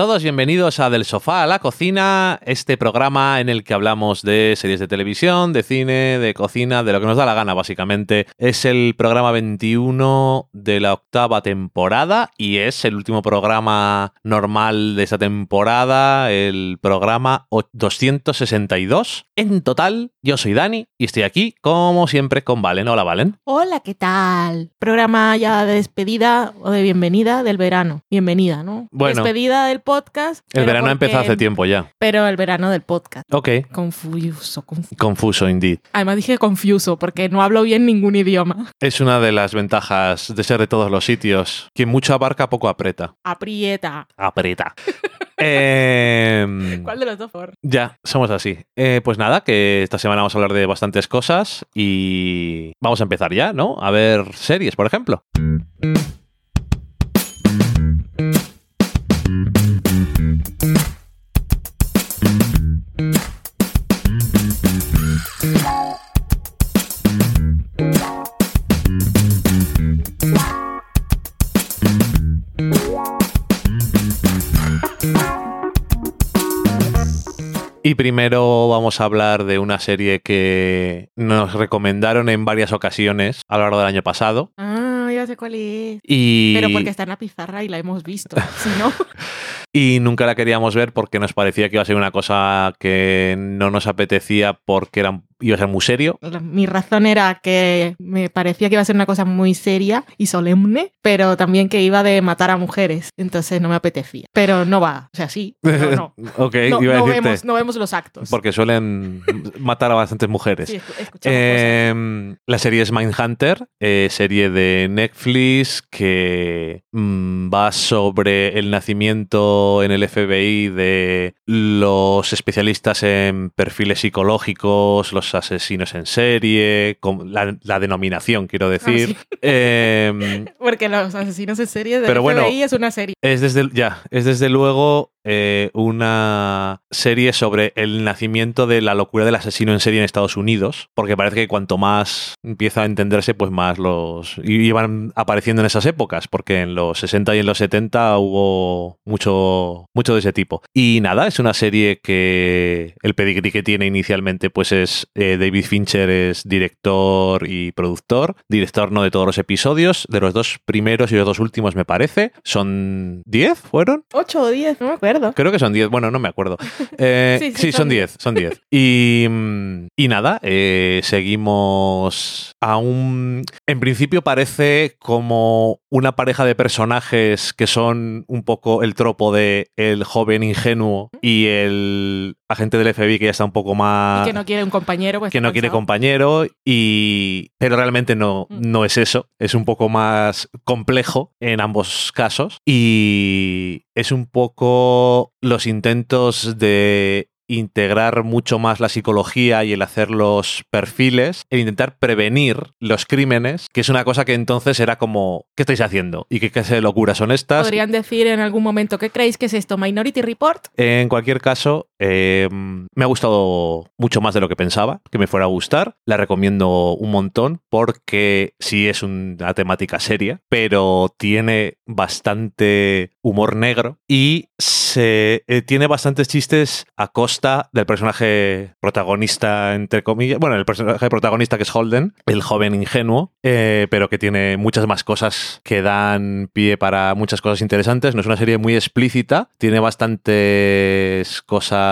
Todos, bienvenidos a Del Sofá a la Cocina, este programa en el que hablamos de series de televisión, de cine, de cocina, de lo que nos da la gana básicamente. Es el programa 21 de la octava temporada y es el último programa normal de esta temporada, el programa 262. En total, yo soy Dani y estoy aquí como siempre con Valen. Hola Valen. Hola, ¿qué tal? Programa ya de despedida o de bienvenida del verano. Bienvenida, ¿no? Bueno. Despedida del podcast. El verano ha empezado hace tiempo ya. Pero el verano del podcast. Ok. Confuso, confuso. Confuso, indeed. Además dije confuso porque no hablo bien ningún idioma. Es una de las ventajas de ser de todos los sitios. Quien mucho abarca, poco aprieta. Aprieta. Aprieta. Em, ¿Cuál de los dos? por? ya, somos así. Eh, pues nada, que esta semana vamos a hablar de bastantes cosas y vamos a empezar ya, ¿no? A ver series, por ejemplo. Primero vamos a hablar de una serie que nos recomendaron en varias ocasiones a lo largo del año pasado. Ah, ya sé cuál es. Y, Pero porque está en la pizarra y la hemos visto. Si no, y nunca la queríamos ver porque nos parecía que iba a ser una cosa que no nos apetecía porque era, iba a ser muy serio. mi razón era que me parecía que iba a ser una cosa muy seria y solemne, pero también que iba de matar a mujeres. Entonces no me apetecía. Pero no va. O sea, sí. pero no. ok, No, iba a no decirte. vemos, no vemos los actos. Porque suelen matar a bastantes mujeres. Sí, Eh, la serie es Mindhunter, eh, serie de Netflix que mm, va sobre el nacimiento en el FBI de los especialistas en perfiles psicológicos, los asesinos en serie, con la, la denominación, quiero decir. Ah, sí. Eh, cosas. Porque los asesinos en serie de Pero bueno, FBI es una serie. es desde, ya, es desde luego eh, una serie sobre el nacimiento de la locura del asesino en serie en Estados Unidos, porque parece que cuanto más empieza a entenderse, pues más los iban apareciendo en esas épocas, porque en los 60 y en los 70 hubo mucho, mucho de ese tipo. Y nada, es una serie que el pedigrí que tiene inicialmente, pues es eh, David Fincher es director y productor, director no de todos los episodios, de los dos primeros y los dos últimos me parece, son 10, ¿fueron? 8 o 10, no me acuerdo. Creo que son 10, bueno, no me acuerdo. Eh, sí, Sí, sí, son son 10, son 10. Y, mm, y nada, eh, seguimos a un... En principio parece como una pareja de personajes que son un poco el tropo de el joven ingenuo y el agente del FBI que ya está un poco más... Y que no quiere un compañero. Pues que no quiere compañero y pero realmente no, Mm. no es eso es un poco más complejo en ambos casos y es un poco los intentos de integrar mucho más la psicología y el hacer los perfiles, el intentar prevenir los crímenes, que es una cosa que entonces era como, ¿qué estáis haciendo? ¿Y qué clase de locuras son estas? Podrían decir en algún momento, ¿qué creéis que es esto? ¿Minority Report? En cualquier caso, eh, me ha gustado mucho más de lo que pensaba que me fuera a gustar. La recomiendo un montón porque sí es una temática seria, pero tiene bastante humor negro y se eh, tiene bastantes chistes a costa del personaje protagonista, entre comillas. Bueno, el personaje protagonista que es Holden, el joven ingenuo, eh, pero que tiene muchas más cosas que dan pie para muchas cosas interesantes. No es una serie muy explícita, tiene bastantes cosas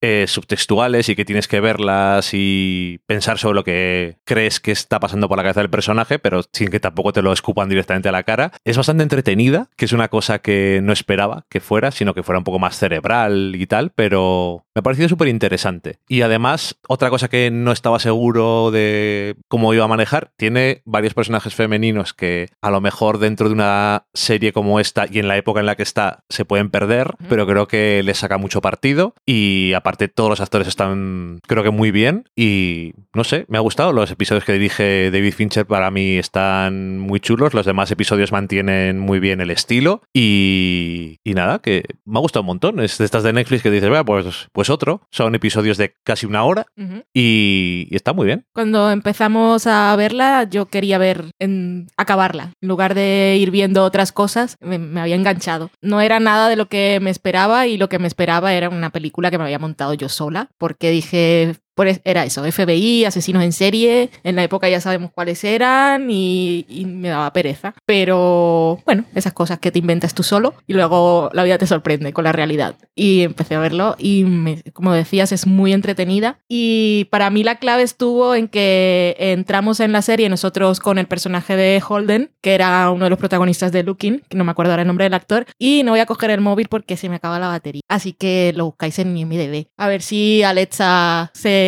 eh, subtextuales y que tienes que verlas y pensar sobre lo que crees que está pasando por la cabeza del personaje, pero sin que tampoco te lo escupan directamente a la cara. Es bastante entretenida, que es una cosa que no esperaba que fuera, sino que fuera un poco más cerebral y tal, pero me ha parecido súper interesante. Y además, otra cosa que no estaba seguro de cómo iba a manejar, tiene varios personajes femeninos que a lo mejor dentro de una serie como esta y en la época en la que está se pueden perder, pero creo que le saca mucho partido y aparte todos los actores están creo que muy bien y no sé, me ha gustado. Los episodios que dirige David Fincher para mí están muy chulos, los demás episodios mantienen muy bien el estilo y, y nada, que me ha gustado un montón. Es de estas de Netflix que dices, pues, pues otro. Son episodios de casi una hora y, está muy bien. Cuando empezamos a verla, yo quería ver, en, acabarla. En lugar de ir viendo otras cosas, me, me había enganchado. No era nada de lo que me esperaba y lo que me esperaba era una película que me había montado yo sola, porque dije, era eso, FBI, asesinos en serie, en la época ya sabemos cuáles eran y, me daba pereza. Pero bueno, esas cosas que te inventas tú solo y luego la vida te sorprende con la realidad. Y empecé a verlo y como decías es muy entretenida y para mí la clave estuvo en que entramos en la serie nosotros con el personaje de Holden, que era uno de los protagonistas de Looking, que no me acuerdo ahora el nombre del actor, y no voy a coger el móvil porque se me acaba la batería. Así que lo buscáis en mi MDB. A ver si Alexa se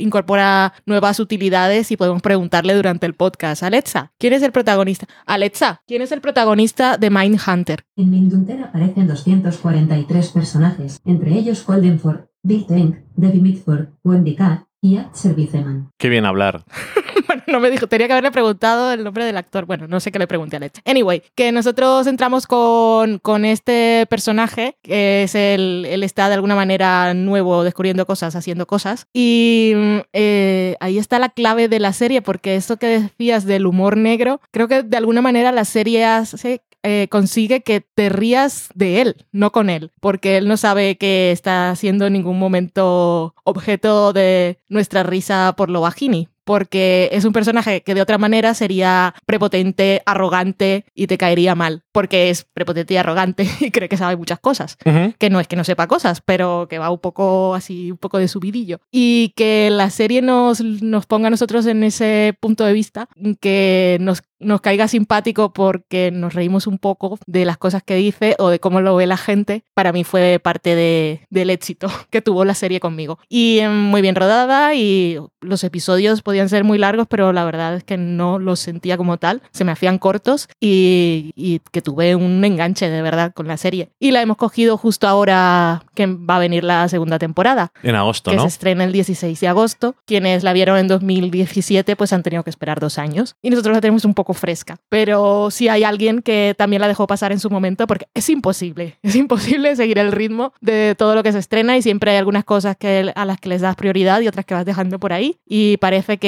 incorpora nuevas utilidades y podemos preguntarle durante el podcast. Alexa, ¿quién es el protagonista? Alexa, ¿quién es el protagonista de Mindhunter? En Mindhunter aparecen 243 personajes, entre ellos Holdenford, Big Tank, Debbie Mitford, Wendy Cat y Ad Serviceman. Qué bien hablar. bueno, no me dijo, tenía que haberle preguntado el nombre del actor. Bueno, no sé qué le pregunté a Alexa. Anyway, que nosotros entramos con, con este personaje, que es el, él está de alguna manera nuevo, descubriendo cosas, haciendo cosas. Y eh, ahí está la clave de la serie, porque esto que decías del humor negro, creo que de alguna manera la serie hace eh, consigue que te rías de él, no con él, porque él no sabe que está siendo en ningún momento objeto de nuestra risa por lo bajini porque es un personaje que de otra manera sería prepotente, arrogante y te caería mal, porque es prepotente y arrogante y cree que sabe muchas cosas, que no es que no sepa cosas, pero que va un poco así, un poco de subidillo. Y que la serie nos, nos ponga a nosotros en ese punto de vista, que nos nos caiga simpático porque nos reímos un poco de las cosas que dice o de cómo lo ve la gente, para mí fue parte de, del éxito que tuvo la serie conmigo. Y em, muy bien rodada y los episodios podían ser muy largos, pero la verdad es que no los sentía como tal, se me hacían cortos y, y que tuve un enganche de verdad con la serie. Y la hemos cogido justo ahora que va a venir la segunda temporada. En agosto, que se estrena el 16 de agosto. Quienes la vieron en 2017 pues han tenido que esperar dos años. Y nosotros la tenemos un poco fresca. Pero si hay alguien que también la dejó pasar en su momento porque es imposible, es imposible seguir el ritmo de todo lo que se estrena y siempre hay algunas cosas que, a las que les das prioridad y otras que vas dejando por ahí. Y parece que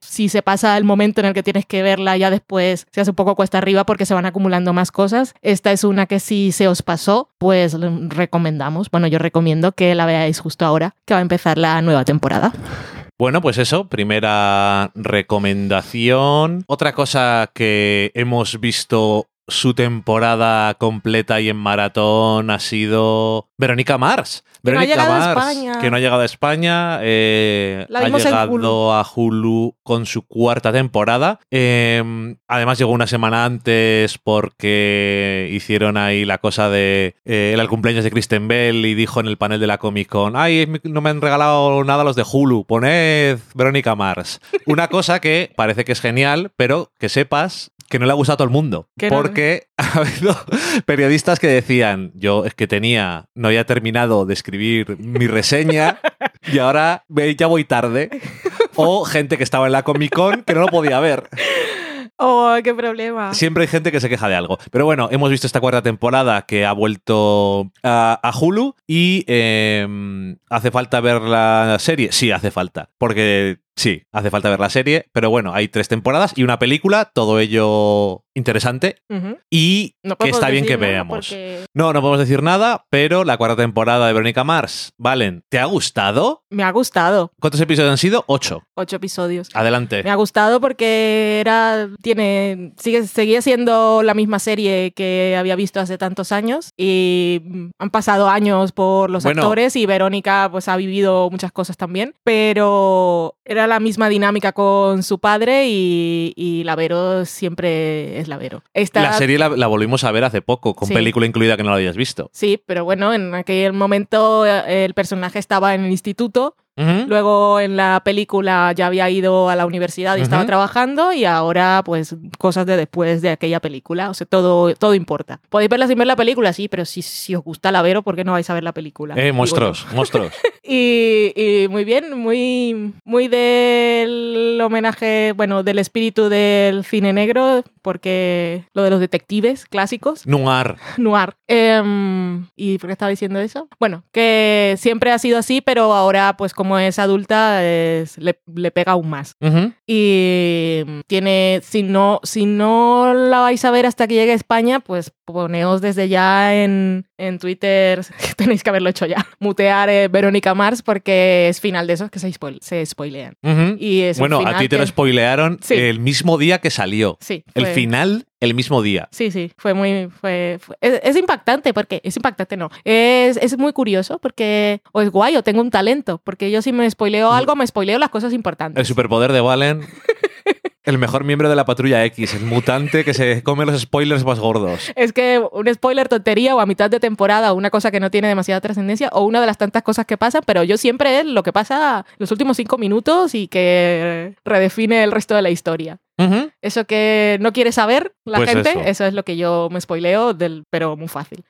si se pasa el momento en el que tienes que verla, ya después se hace un poco cuesta arriba porque se van acumulando más cosas. Esta es una que si se os pasó, pues recomendamos. Bueno, yo recomiendo que la veáis justo ahora que va a empezar la nueva temporada. Bueno, pues eso, primera recomendación. Otra cosa que hemos visto su temporada completa y en maratón ha sido Verónica Mars. Verónica no ha Mars, que no ha llegado a España, eh, ha llegado a Hulu con su cuarta temporada. Em, además llegó una semana antes porque hicieron ahí la cosa de eh, el cumpleaños de Kristen Bell y dijo en el panel de la Comic Con, ay, no me han regalado nada los de Hulu, poned Verónica Mars. Una cosa que parece que es genial, pero que sepas que no le ha gustado a todo el mundo. Porque ha habido periodistas que decían, yo es que tenía, no había terminado de escribir mi reseña y ahora ya voy tarde. O gente que estaba en la Comic Con que no lo podía ver. Oh, qué problema. Siempre hay gente que se queja de algo. Pero bueno, hemos visto esta cuarta temporada que ha vuelto a, Hulu y em, hace falta ver la serie. Sí, hace falta. Porque Sí, hace falta ver la serie, pero bueno, hay tres temporadas y una película, todo ello interesante y que está bien que veamos. No, no podemos decir nada, pero la cuarta temporada de Verónica Mars, Valen, ¿te ha gustado? Me ha gustado. ¿Cuántos episodios han sido? Ocho. Ocho episodios. Adelante. Me ha gustado porque era, tiene, sigue, seguía siendo la misma serie que había visto hace tantos años y han pasado años por los actores y Verónica pues ha vivido muchas cosas también, pero era la misma dinámica con su padre y, la Vero siempre es la Vero. La serie la, volvimos a ver hace poco, con película incluida que no la habías visto. Sí, pero bueno, en aquel momento eh, el personaje estaba en el instituto Luego en la película ya había ido a la universidad y estaba trabajando y ahora pues cosas de después de aquella película. O sea, todo, todo importa. Podéis verla sin ver la película, sí, pero si, si os gusta la Vero, ¿por qué no vais a ver la película? Eh, monstruos, monstruos. y, y muy bien, muy, muy del homenaje, bueno, del espíritu del cine negro, porque lo de los detectives clásicos, Noir. noir. Em, ¿Y por qué estaba diciendo eso? Bueno, que siempre ha sido así, pero ahora, pues como es adulta, es- le, le pega aún más. Y tiene, si no, si no la vais a ver hasta que llegue a España, pues poneos desde ya en, en Twitter, tenéis que haberlo hecho ya, mutear eh, Verónica Mars porque es final de esos que se, spoil- se spoilean. Y es Bueno, a ti te lo spoilearon Sí. el mismo día que salió. Sí, El final, el mismo día. Sí, sí, fue muy. Fue, fue- es, es impactante, porque. Es impactante, no. Es, es muy curioso, porque. O es guay, o tengo un talento, porque yo si me spoileo algo, me spoileo las cosas importantes. El superpoder de Valen. el mejor miembro de la patrulla X, el mutante que se come los spoilers más gordos. Es que un spoiler tontería o a mitad de temporada o una cosa que no tiene demasiada trascendencia o una de las tantas cosas que pasan, pero yo siempre es lo que pasa los últimos cinco minutos y que redefine el resto de la historia. Eso que no quiere saber la Pues gente, eso. eso. es lo que yo me spoileo, del, pero muy fácil.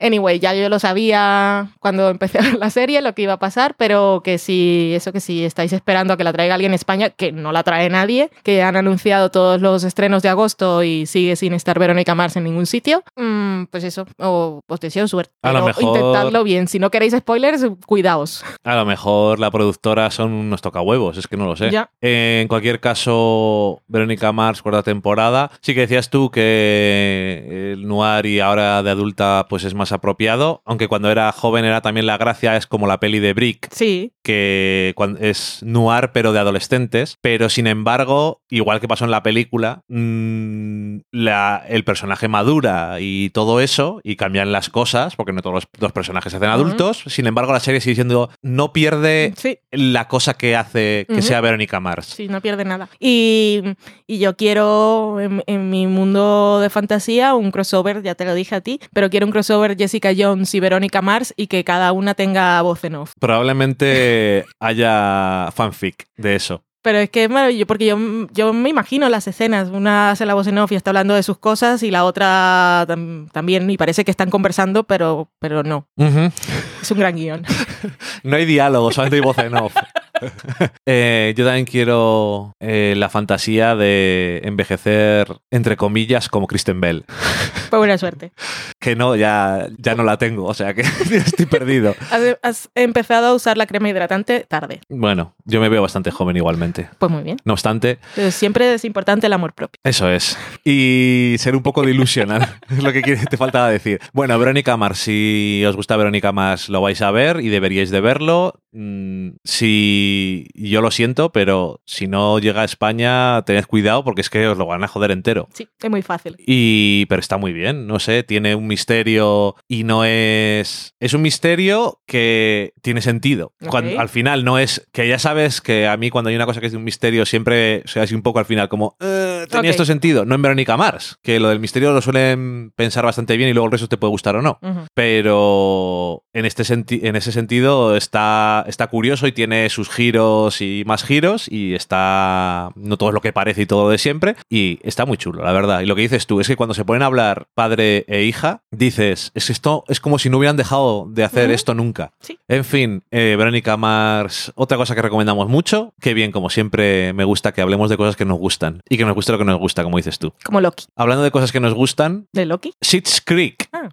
Anyway, ya yo lo sabía cuando empecé a ver la serie, lo que iba a pasar, pero que si, eso que si estáis esperando a que la traiga alguien en España, que no la trae nadie, que han anunciado todos los estrenos de agosto y sigue sin estar Verónica Mars en ningún sitio, mm, pues eso, o, os deseo suerte. A lo mejor- Intentadlo bien. Si no queréis spoilers, cuidaos. A lo mejor la productora son unos tocahuevos, es que no lo sé. Ya. En cualquier caso, Verónica Mars, cuarta temporada. Sí que decías tú que el noir y ahora de adulta pues es más apropiado, aunque cuando era joven era también la gracia, es como la peli de Brick, Sí, que es noir pero de adolescentes, pero sin embargo, igual que pasó en la película, mm, la- el personaje madura y todo eso, y cambian las cosas, porque no todos los, los personajes se hacen adultos, sin embargo la serie sigue siendo, no pierde sí. la cosa que hace que sea Verónica Mars. Sí, no pierde nada. Y, y yo quiero en, en mi mundo de fantasía un crossover, ya te lo dije a ti, pero quiero un crossover Jessica Jones y Verónica Mars y que cada una tenga voz en off. Probablemente haya fanfic de eso. Pero es que es maravilloso, porque yo, yo me imagino las escenas. Una hace la voz en off y está hablando de sus cosas y la otra tam- también, y parece que están conversando, pero, pero no. Es un gran guion. No hay diálogo, solamente hay voz en off. Eh, yo también quiero eh, la fantasía de envejecer, entre comillas, como Kristen Bell. Fue buena suerte. Que no, ya, ya no la tengo, o sea que estoy perdido. Has, has empezado a usar la crema hidratante tarde. Bueno, yo me veo bastante joven igualmente. Pues muy bien. No obstante, Pero siempre es importante el amor propio. Eso es. Y ser un poco delusional, es lo que te faltaba decir. Bueno, Verónica Mars, si os gusta Verónica Mars, lo vais a ver y deberíais de verlo. Mm, Si yo lo siento, pero si no llega a España, tened cuidado porque es que os lo van a joder entero. Sí, es muy fácil. Y, pero está muy bien, no sé, tiene un misterio y no es... Es un misterio que tiene sentido. Cuando, al final no es... Que ya sabes que a mí cuando hay una cosa que es de un misterio siempre soy así un poco al final como... "Eh, ¿Tenía esto sentido? No en Verónica Mars, que lo del misterio lo suelen pensar bastante bien y luego el resto te puede gustar o no. Pero en, este en ese sentido está, está curioso y tiene sus giros y más giros y está no todo es lo que parece y todo de siempre y está muy chulo, la verdad. Y lo que dices tú es que cuando se ponen a hablar padre e hija, dices, es que esto es como si no hubieran dejado de hacer esto nunca. Sí. En fin, eh, Verónica Mars, otra cosa que recomendamos mucho, que bien, como siempre me gusta que hablemos de cosas que nos gustan y que nos guste lo que nos gusta, como dices tú. Como Loki. Hablando de cosas que nos gustan, ¿De Loki? Schitt's Creek. Ah.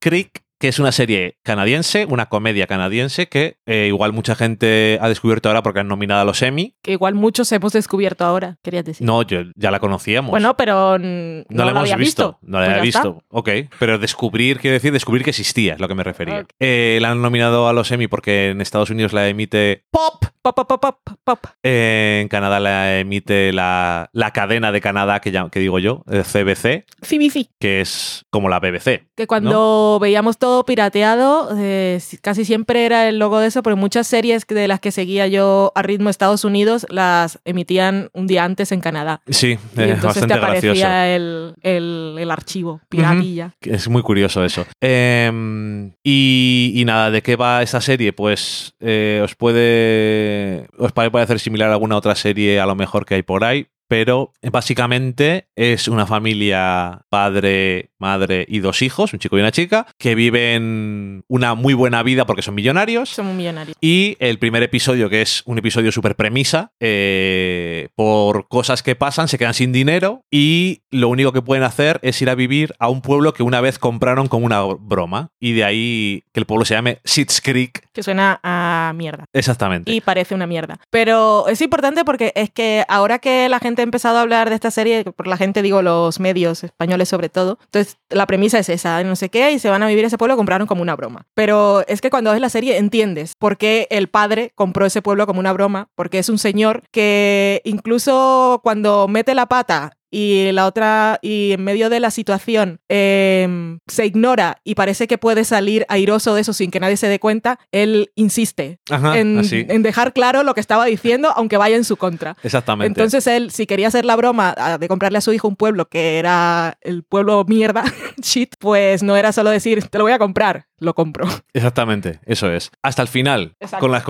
Creek, que es una serie canadiense, una comedia canadiense que eh, igual mucha gente ha descubierto ahora porque han nominado a los Emmy. Que igual muchos hemos descubierto ahora, querías decir. No, yo ya la conocíamos. Bueno, pero no, la hemos visto. No la Pues había visto. Ok. Pero descubrir, quiere decir descubrir que existía, es lo que me refería. Eh, la han nominado a los Emmy porque en Estados Unidos la emite Pop. Pop, pop, pop, pop, pop. Eh, en Canadá la emite la, la cadena de Canadá, que, ya, que digo yo, eh, CBC, CBC. que es como la BBC. Que cuando veíamos todo pirateado. eh, si- casi siempre era el logo de eso, pero muchas series de las que seguía yo a ritmo Estados Unidos las emitían un día antes en Canadá. Sí, Y es entonces te bastante gracioso. aparecía el, el- el archivo, piratilla. Es muy curioso eso. Em, y, y nada, ¿de qué va esta serie? Pues eh, os puede. Os puede parecer similar a alguna otra serie, a lo mejor que hay por ahí. Pero básicamente es una familia, padre, madre y dos hijos, un chico y una chica, que viven una muy buena vida porque son millonarios. Somos millonarios. Y el primer episodio, que es un episodio súper premisa, eh, por cosas que pasan, se quedan sin dinero y lo único que pueden hacer es ir a vivir a un pueblo que una vez compraron con una broma. Y de ahí que el pueblo se llame Sits Creek. Que suena a mierda. Exactamente. Y parece una mierda. Pero es importante porque es que ahora que la gente ha empezado a hablar de esta serie, por la gente digo los medios españoles sobre todo, entonces la premisa es esa, no sé qué, y se van a vivir ese pueblo, compraron como una broma. Pero es que cuando ves la serie entiendes por qué el padre compró ese pueblo como una broma, porque es un señor que incluso cuando mete la pata y la otra, y en medio de la situación eh, se ignora y parece que puede salir airoso de eso sin que nadie se dé cuenta, él insiste Ajá, en, en dejar claro lo que estaba diciendo, aunque vaya en su contra. Exactamente. Entonces él, si quería hacer la broma de comprarle a su hijo un pueblo que era el pueblo mierda, shit, pues no era solo decir, te lo voy a comprar, lo compro. Exactamente, eso es. Hasta el final, Exacto. con las,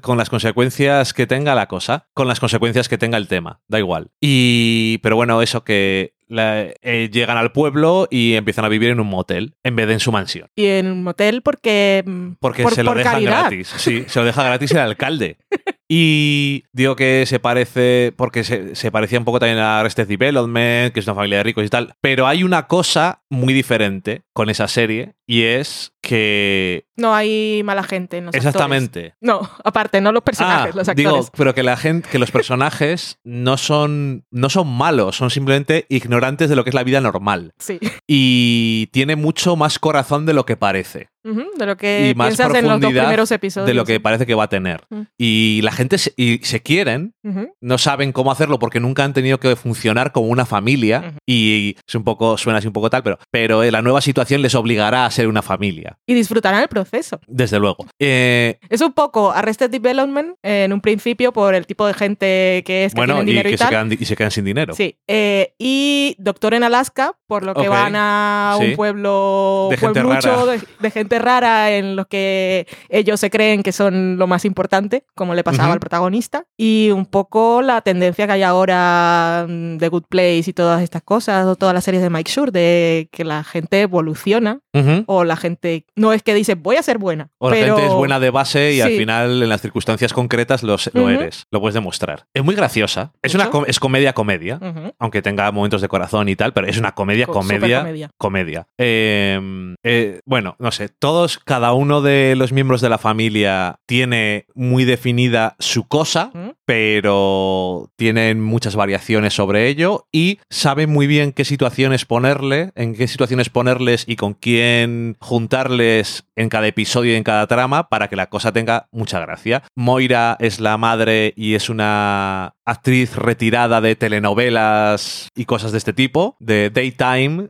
con las consecuencias que tenga la cosa, con las consecuencias que tenga el tema, da igual. Y, pero bueno, eso que la- eh, llegan al pueblo y empiezan a vivir en un motel en vez de en su mansión. Y en un motel porque... mm, Porque por- se lo por dejan caridad. gratis. Sí, se lo deja gratis el alcalde. Y digo que se parece, porque se, se parecía un poco también a Arrested Development, que es una familia de ricos y tal. Pero hay una cosa muy diferente con esa serie y es que. No hay mala gente en los actores. Exactamente. No, aparte, no los personajes, Ah, los actores. Digo, pero que la gente, que los personajes no son, no son malos, son simplemente ignorantes de lo que es la vida normal. Sí, Y tiene mucho más corazón de lo que parece. De lo que Y más piensas en los dos primeros episodios. de lo que parece que va a tener. Y la gente se, y se quieren, no saben cómo hacerlo porque nunca han tenido que funcionar como una familia y es un poco suena así un poco tal, pero pero eh, la nueva situación les obligará a ser una familia, Y disfrutarán el proceso. desde luego. Eh, Es un poco Arrested Development en un principio por el tipo de gente que es que bueno, tienen y dinero y, que se tal. quedan, y se quedan sin dinero. Sí. eh, y Doctor en Alaska, por lo que van a Sí. un pueblo De gente pueblucho rara. de, de gente rara en los que ellos se creen que son lo más importante, como le pasaba al protagonista. Y un poco la tendencia que hay ahora mm, de Good Place y todas estas cosas, o todas las series de Mike Shure, de que la gente evoluciona, o la gente no es que dice voy a ser buena. O la gente es buena de base y al final en las circunstancias concretas lo, lo eres, lo puedes demostrar. Es muy graciosa, es una com- es comedia comedia, aunque tenga momentos de corazón y tal, pero es una comedia Co- comedia comedia. Eh, eh, bueno, no sé, todos, cada uno de los miembros de la familia tiene muy definida su cosa, pero tienen muchas variaciones sobre ello y saben muy bien qué situaciones ponerle, en qué situaciones ponerles y con quién juntarles en cada episodio y en cada trama para que la cosa tenga mucha gracia. Moira es la madre y es una actriz retirada de telenovelas y cosas de este tipo, de daytime.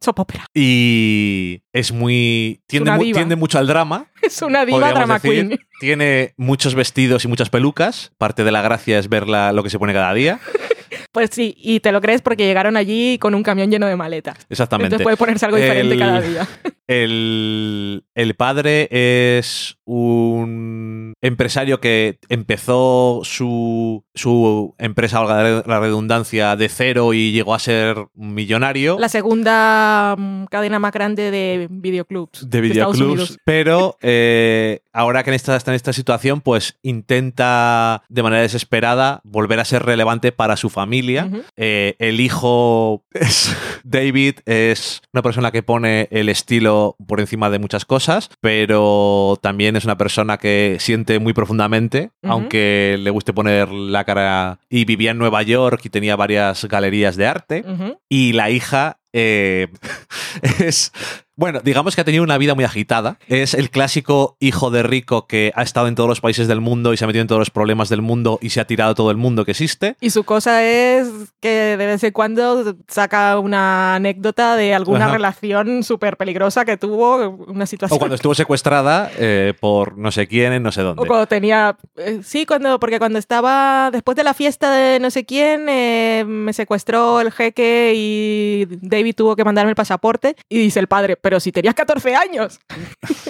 Soap opera. y es muy... Tiende, mu- tiende mucho al drama. Es una diva drama decir. queen. Tiene muchos vestidos y muchas pelucas. Parte de la gracia es ver la- lo que se pone cada día. Pues sí, y te lo crees porque llegaron allí con un camión lleno de maletas. Exactamente. Entonces puede ponerse algo diferente El- cada día. El, el padre es un empresario que empezó su, su empresa, valga la redundancia, de cero y llegó a ser millonario. La segunda mm, cadena más grande de videoclubs. de videoclubs, pero eh, ahora que está, está en esta situación, pues intenta de manera desesperada volver a ser relevante para su familia. Eh, el hijo es David es una persona que pone el estilo por encima de muchas cosas, pero también es una persona que siente muy profundamente, aunque le guste poner la cara y vivía en Nueva York y tenía varias galerías de arte. Y la hija eh, es Bueno, digamos que ha tenido una vida muy agitada. Es el clásico hijo de rico que ha estado en todos los países del mundo y se ha metido en todos los problemas del mundo y se ha tirado todo el mundo que existe. Y su cosa es que de vez en cuando saca una anécdota de alguna Ajá. relación súper peligrosa que tuvo, una situación. O cuando estuvo secuestrada eh, por no sé quién en no sé dónde. O cuando tenía. eh, sí, cuando, porque cuando estaba. Después de la fiesta de no sé quién, eh, me secuestró el jeque y David tuvo que mandarme el pasaporte. Y dice el padre, pero si tenías 14 años.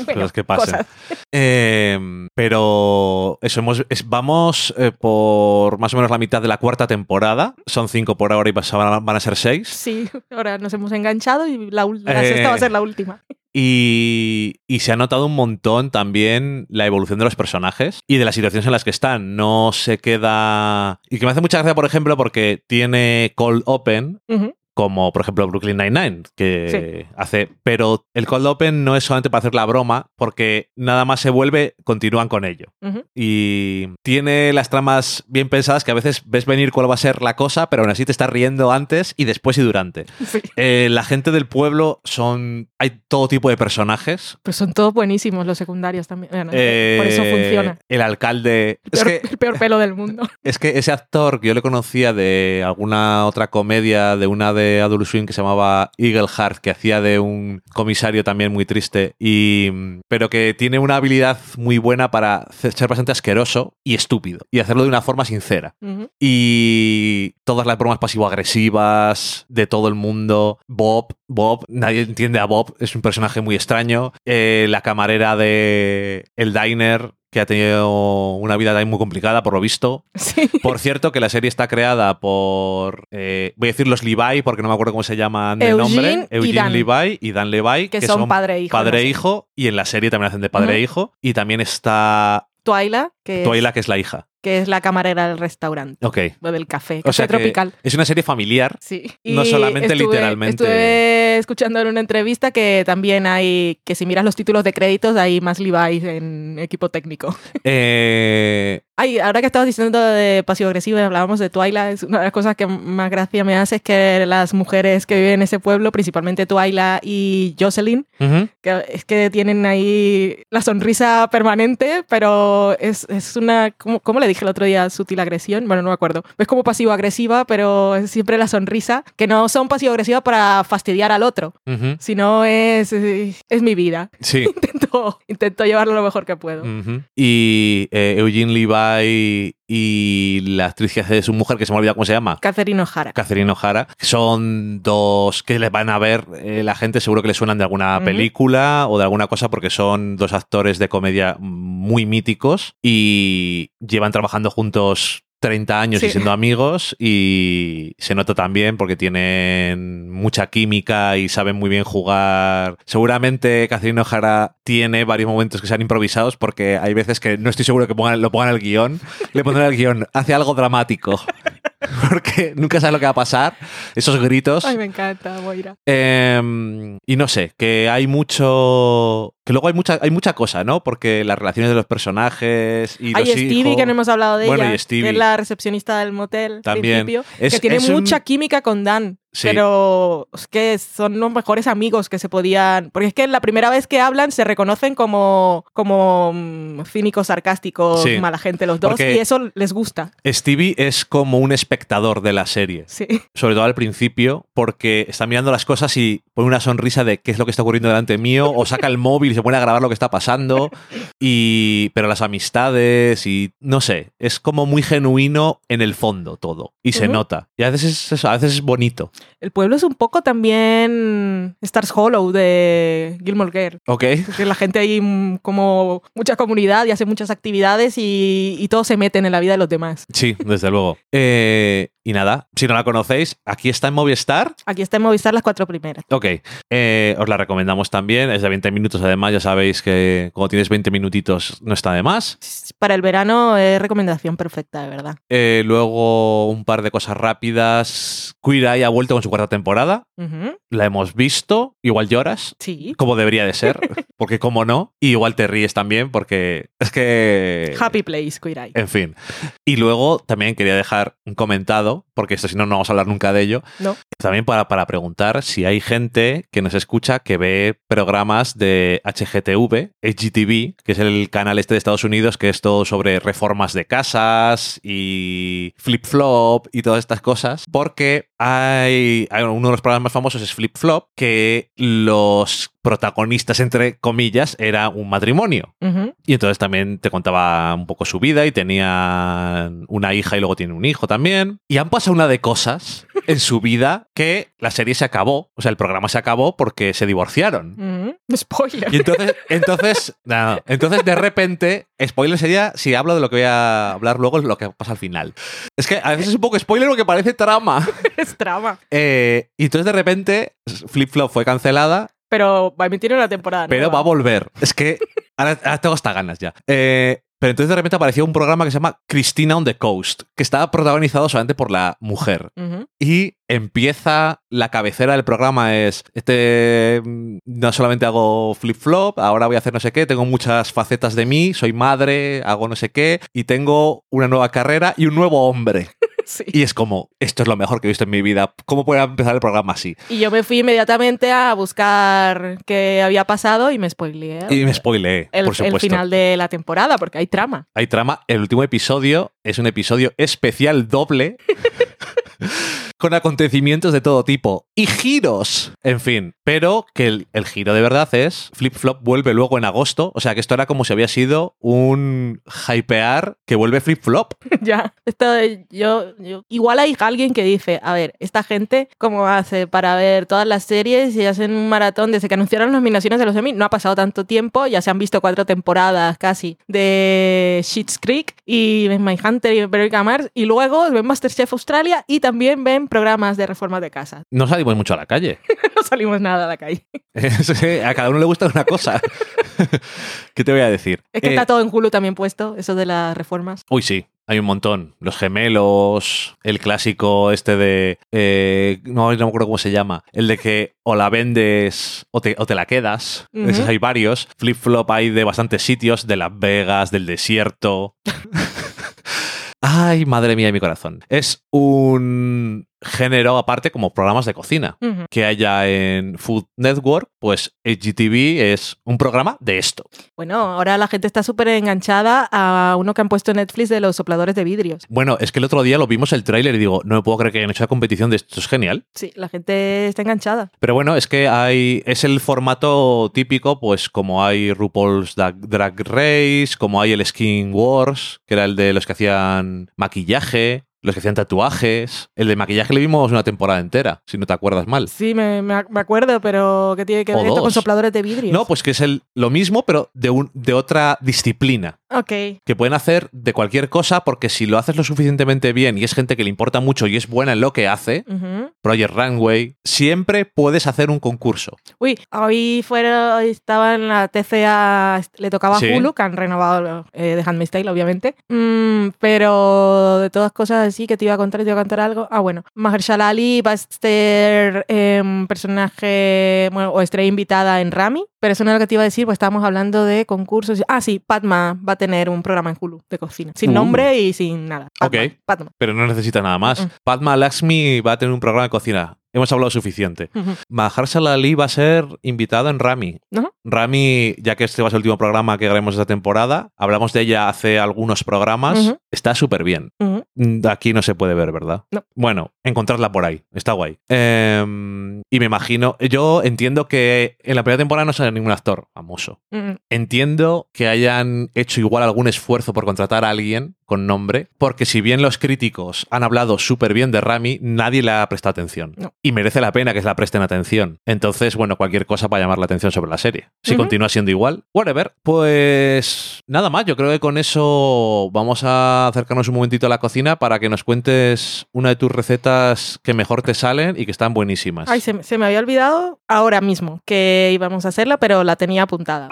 Bueno, Cosas que cosas. Eh, pero eso, hemos, es- vamos eh, por más o menos la mitad de la cuarta temporada. Son cinco por ahora y van a, ser seis. Sí, ahora nos hemos enganchado y la, Eh, sexta va a ser la última. Y, y se ha notado un montón también la evolución de los personajes y de las situaciones en las que están. No se queda... Y que me hace mucha gracia, por ejemplo, porque tiene Cold Open, Ujú. Como por ejemplo Brooklyn Nine-Nine, que hace. Pero el Cold Open no es solamente para hacer la broma, porque nada más se vuelve, continúan con ello. Y tiene las tramas bien pensadas que a veces ves venir cuál va a ser la cosa, pero aún así te estás riendo antes y después y durante. Sí. Eh, la gente del pueblo son. Hay todo tipo de personajes. Pues son todos buenísimos los secundarios también. Bueno, por eso Eh, funciona. El alcalde. El Es que, el peor pelo del mundo. es que ese actor que yo le conocía de alguna otra comedia, de una de Adult Swim que se llamaba Eagle Heart, que hacía de un comisario también muy triste, y, pero que tiene una habilidad muy buena para ser bastante asqueroso y estúpido, y hacerlo de una forma sincera. Y todas las bromas pasivo-agresivas de todo el mundo. Bob, Bob, nadie entiende a Bob, es un personaje muy extraño. Eh, la camarera de El Diner, que ha tenido una vida también muy complicada, por lo visto. Sí. Por cierto, que la serie está creada por. eh, voy a decir los Levi, porque no me acuerdo cómo se llaman de Eugene nombre. y Eugene Dan. Levi y Dan Levi, Que son padre e hijo, Padre e hijo, y en la serie también hacen de padre e hijo. Y también está Twyla, que, Twyla, que es la hija. Que es la camarera del restaurante, Ok. o del café, O sea que tropical. es una serie familiar. Sí. no solamente literalmente. Estuve escuchando en una entrevista que también hay, que si miras los títulos de créditos, hay más Levi's en equipo técnico. Eh, Ay, ahora que estabas diciendo de pasivo-agresivo y hablábamos de Twyla, es una de las cosas que más gracia me hace es que las mujeres que viven en ese pueblo, principalmente Twyla y Jocelyn, que es que tienen ahí la sonrisa permanente, pero es, es una, ¿cómo, cómo le dije el otro día? Sutil agresión, bueno, no me acuerdo. Es como pasivo-agresiva, pero es siempre la sonrisa, que no son pasivo-agresiva para fastidiar al otro, sino es, es, es mi vida. Sí. Intento, intento llevarlo lo mejor que puedo. Y eh, Eugene Levi y la actriz que hace de su mujer, que se me ha olvidado cómo se llama. Catherine O'Hara. Catherine O'Hara, son dos que les van a ver eh, la gente, seguro que les suenan de alguna película o de alguna cosa, porque son dos actores de comedia muy míticos y llevan trabajando juntos 30 años y siendo amigos y se nota también porque tienen mucha química y saben muy bien jugar. Seguramente Catherine O'Hara tiene varios momentos que sean improvisados porque hay veces que no estoy seguro que pongan, lo pongan al guion. Le pondrán al guion, hace algo dramático. Porque nunca sabes lo que va a pasar. Esos gritos. Ay, me encanta, Moira. Eh, y no sé, que hay mucho. Que luego hay mucha, hay mucha cosa, ¿no? Porque las relaciones de los personajes y Hay los Stevie, hijos- que no hemos hablado de Bueno, ella, y Stevie. que es la recepcionista del motel También. principio, Es- que tiene es un- mucha química con Dan, Sí. pero es que son los mejores amigos que se podían... Porque es que la primera vez que hablan se reconocen como, como mm, cínicos, sarcásticos, Sí. mala gente los dos, Porque- y eso les gusta. Stevie es como un espectador de la serie. Sí. Sobre todo al principio, porque está mirando las cosas y pone una sonrisa de qué es lo que está ocurriendo delante mío, o saca el móvil y se pone a grabar lo que está pasando. Y. Pero las amistades y. No sé. Es como muy genuino en el fondo todo. Y se nota. Y a veces es eso, a veces es bonito. El pueblo es un poco también Stars Hollow de Gilmore Girls. ¿Ok? Que la gente ahí mm, como mucha comunidad y hace muchas actividades y, y todos se meten en la vida de los demás. Sí, desde luego. Eh, y nada, si no la conocéis, aquí está en Movistar. Aquí está en Movistar las cuatro primeras. Ok, eh, os la recomendamos también. Es de 20 minutos, además. Ya sabéis que cuando tienes 20 minutitos no está de más. Para el verano es recomendación perfecta, de verdad. Eh, luego, un par de cosas rápidas. Queer Eye ha vuelto con su cuarta temporada. La hemos visto. Igual lloras. Sí. Como debería de ser. Porque, como no. Y igual te ríes también, porque es que. Happy Place, Queer Eye. En fin. Y luego también quería dejar un comentado porque esto si no, no vamos a hablar nunca de ello. No. También para, para preguntar si hay gente que nos escucha que ve programas de HGTV, HGTV, que es el canal este de Estados Unidos, que es todo sobre reformas de casas y flip-flop y todas estas cosas, porque hay, hay uno de los programas más famosos es Flip Flop, que los protagonistas, entre comillas, era un matrimonio. Y entonces también te contaba un poco su vida y tenían una hija y luego tiene un hijo también. Y han pasado una de cosas en su vida que la serie se acabó, o sea, el programa se acabó porque se divorciaron. Spoiler. Y entonces, entonces, entonces de repente, spoiler sería si hablo de lo que voy a hablar luego, es lo que pasa al final. Es que a veces es un poco spoiler porque parece trama. es trama. Eh, y entonces de repente, Flip Flop fue cancelada Pero va a emitir una temporada. pero nueva. va a volver. Es que ahora, ahora tengo hasta ganas ya. Eh, pero entonces de repente apareció un programa que se llama Christina on the Coast, que estaba protagonizado solamente por la mujer. Y empieza, la cabecera del programa es, este, mm, no solamente hago flip-flop, ahora voy a hacer no sé qué, tengo muchas facetas de mí, soy madre, hago no sé qué, y tengo una nueva carrera y un nuevo hombre. Sí. Y es como, esto es lo mejor que he visto en mi vida. ¿Cómo puede empezar el programa así? Y yo me fui inmediatamente a buscar qué había pasado y me spoileé. Y me spoileé, el, por el supuesto. final de la temporada, porque hay trama. hay trama. El último episodio es un episodio especial doble. con acontecimientos de todo tipo y giros, en fin, pero que el, giro de verdad es Flip Flop vuelve luego en agosto, o sea que esto era como si había sido un hypear que vuelve Flip Flop. ya. Esto, yo, igual hay alguien que dice, a ver, esta gente, ¿cómo hace para ver todas las series y hacen un maratón desde que anunciaron las nominaciones de los Emmy? No ha pasado tanto tiempo, ya se han visto cuatro temporadas casi de Schitt's Creek y ven Mindhunter y Veronica Mars y luego ven Masterchef Australia y también ven programas de reformas de casa. No salimos mucho a la calle. no salimos nada a la calle. a cada uno le gusta una cosa. ¿Qué te voy a decir? Es que Eh, está todo en Hulu también puesto, eso de las reformas. Uy, sí, hay un montón. Los gemelos, el clásico este de... eh, no, no me acuerdo cómo se llama. El de que o la vendes o te, o te la quedas. Esos hay varios. Flip-flop hay de bastantes sitios, de Las Vegas, del desierto. Ay, madre mía de mi corazón. Es un género aparte como programas de cocina que haya en Food Network, pues HGTV es un programa de esto. Bueno, ahora la gente está súper enganchada a uno que han puesto en Netflix de los sopladores de vidrios. Bueno, es que el otro día lo vimos el tráiler y digo, no me puedo creer que hayan hecho la competición de esto, es genial. Sí, la gente está enganchada. Pero bueno, es que hay es el formato típico, pues como hay RuPaul's Drag Race, como hay el Skin Wars, que era el de los que hacían maquillaje, los que hacían tatuajes. El de maquillaje le vimos una temporada entera, si no te acuerdas mal. Sí, me, me ac- me acuerdo, pero ¿qué tiene que ver esto con sopladores de vidrios? No, pues que es el, lo mismo, pero de, un, de otra disciplina. Ok. que pueden hacer de cualquier cosa porque si lo haces lo suficientemente bien y es gente que le importa mucho y es buena en lo que hace. Project Runway, siempre puedes hacer un concurso. Uy, hoy fuera, hoy estaba en la TCA, le tocaba a Sí. Hulu, que han renovado eh, The Handmaid's Tale, obviamente. Mm, pero de todas cosas así que te iba a contar, te iba a contar algo. Ah, bueno, Mahershala Ali va a ser em, personaje, bueno, o estrella invitada en Rami, pero eso no es lo que te iba a decir, pues estábamos hablando de concursos. Ah, sí, Padma va a tener un programa en Hulu de cocina, sin Uh. nombre y sin nada. Padma, Ok. Padma. Pero no necesita nada más. Mm. Padma Lakshmi va a tener un programa de cocina. Hemos hablado suficiente. Ujú. Mahershala Ali va a ser invitado en Rami. Rami, ya que este va a ser el último programa que haremos esta temporada, hablamos de ella hace algunos programas. Está súper bien. Mm, Aquí no se puede ver, ¿verdad? No. Bueno, encontrarla por ahí. Está guay. Em, y me imagino, yo entiendo que en la primera temporada no sale ningún actor famoso. Entiendo que hayan hecho igual algún esfuerzo por contratar a alguien con nombre, porque si bien los críticos han hablado súper bien de Rami, nadie le ha prestado atención. No. Y merece la pena que se la presten atención. Entonces, bueno, cualquier cosa para llamar la atención sobre la serie. Si continúa siendo igual, whatever. Pues nada más, yo creo que con eso vamos a acercarnos un momentito a la cocina para que nos cuentes una de tus recetas que mejor te salen y que están buenísimas. Ay, se me había olvidado ahora mismo que íbamos a hacerla, pero la tenía apuntada.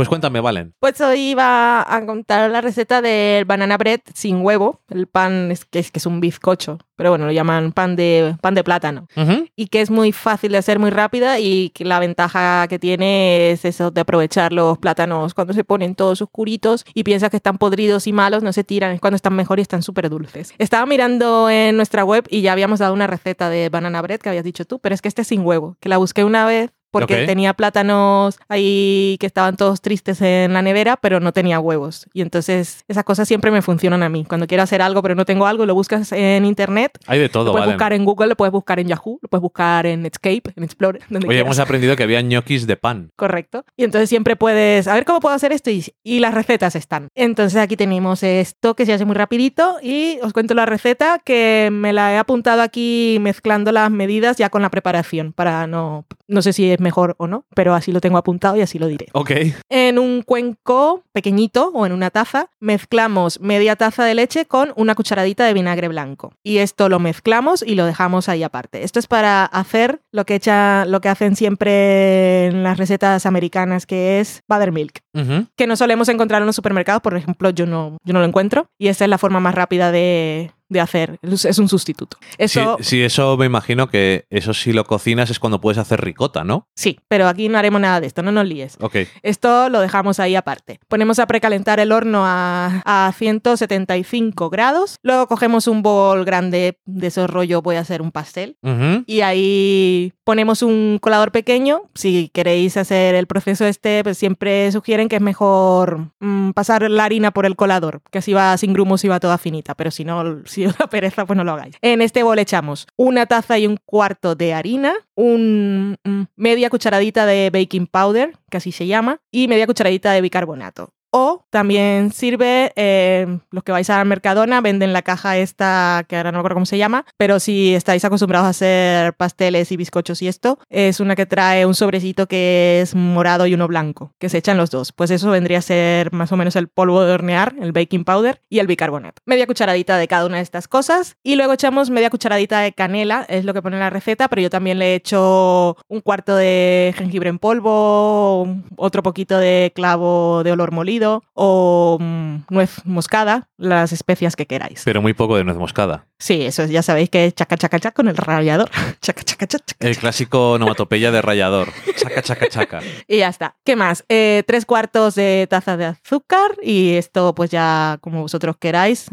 Pues cuéntame, Valen. Pues hoy iba a contar la receta del banana bread sin huevo. El pan es que es, que es un bizcocho, pero bueno, lo llaman pan de, pan de plátano. Y que es muy fácil de hacer, muy rápida y que la ventaja que tiene es eso de aprovechar los plátanos cuando se ponen todos oscuritos y piensas que están podridos y malos, no se tiran, es cuando están mejor y están súper dulces. Estaba mirando en nuestra web y ya habíamos dado una receta de banana bread que habías dicho tú, pero es que este es sin huevo, que la busqué una vez porque tenía plátanos ahí que estaban todos tristes en la nevera, pero no tenía huevos. Y entonces esas cosas siempre me funcionan a mí. Cuando quiero hacer algo pero no tengo algo, lo buscas en internet, Hay de todo, lo puedes Valen. buscar en Google, lo puedes buscar en Yahoo, lo puedes buscar en Netscape, en Explorer, donde Oye, quieras. hemos aprendido que había ñoquis de pan. Correcto. Y entonces siempre puedes, a ver cómo puedo hacer esto y, y las recetas están. Entonces aquí tenemos esto que se hace muy rapidito y os cuento la receta que me la he apuntado aquí mezclando las medidas ya con la preparación para no, no sé si es mejor o no, pero así lo tengo apuntado y así lo diré. Ok. En un cuenco pequeñito o en una taza mezclamos media taza de leche con una cucharadita de vinagre blanco. Y esto lo mezclamos y lo dejamos ahí aparte. Esto es para hacer lo que, echa, lo que hacen siempre en las recetas americanas, que es buttermilk, que no solemos encontrar en los supermercados, por ejemplo, yo no, yo no lo encuentro. Y esa es la forma más rápida de, de hacer. Es un sustituto. Eso, Sí, sí, eso me imagino que eso si lo cocinas es cuando puedes hacer ricota, ¿no? sí, pero aquí no haremos nada de esto, no nos líes. Ok. Esto lo dejamos ahí aparte. Ponemos a precalentar el horno a, a 175 grados. Luego cogemos un bol grande de esos rollo, voy a hacer un pastel. Y ahí ponemos un colador pequeño. Si queréis hacer el proceso este, pues siempre sugieren que es mejor mm, pasar la harina por el colador, que así va sin grumos y va toda finita. Pero si no, si os da pereza, pues no lo hagáis. En este bol echamos una taza y un cuarto de harina, un mm, media cucharadita de baking powder, que así se llama, y media cucharadita de bicarbonato. O también sirve, eh, los que vais a Mercadona venden la caja esta, que ahora no recuerdo cómo se llama, pero si estáis acostumbrados a hacer pasteles y bizcochos y esto, es una que trae un sobrecito que es morado y uno blanco, que se echan los dos. Pues eso vendría a ser más o menos el polvo de hornear, el baking powder y el bicarbonato. Media cucharadita de cada una de estas cosas y luego echamos media cucharadita de canela, es lo que pone en la receta, pero yo también le he hecho un cuarto de jengibre en polvo, otro poquito de clavo de olor molido o mm, nuez moscada, las especias que queráis. Pero muy poco de nuez moscada. Sí, eso ya sabéis que es chaca chaca chaca con el rallador. chaca chaca chaca. chaca. El clásico onomatopeya de rallador. Chaca, chaca, chaca. Y ya está. ¿Qué más? Eh, tres cuartos de taza de azúcar y esto pues ya como vosotros queráis.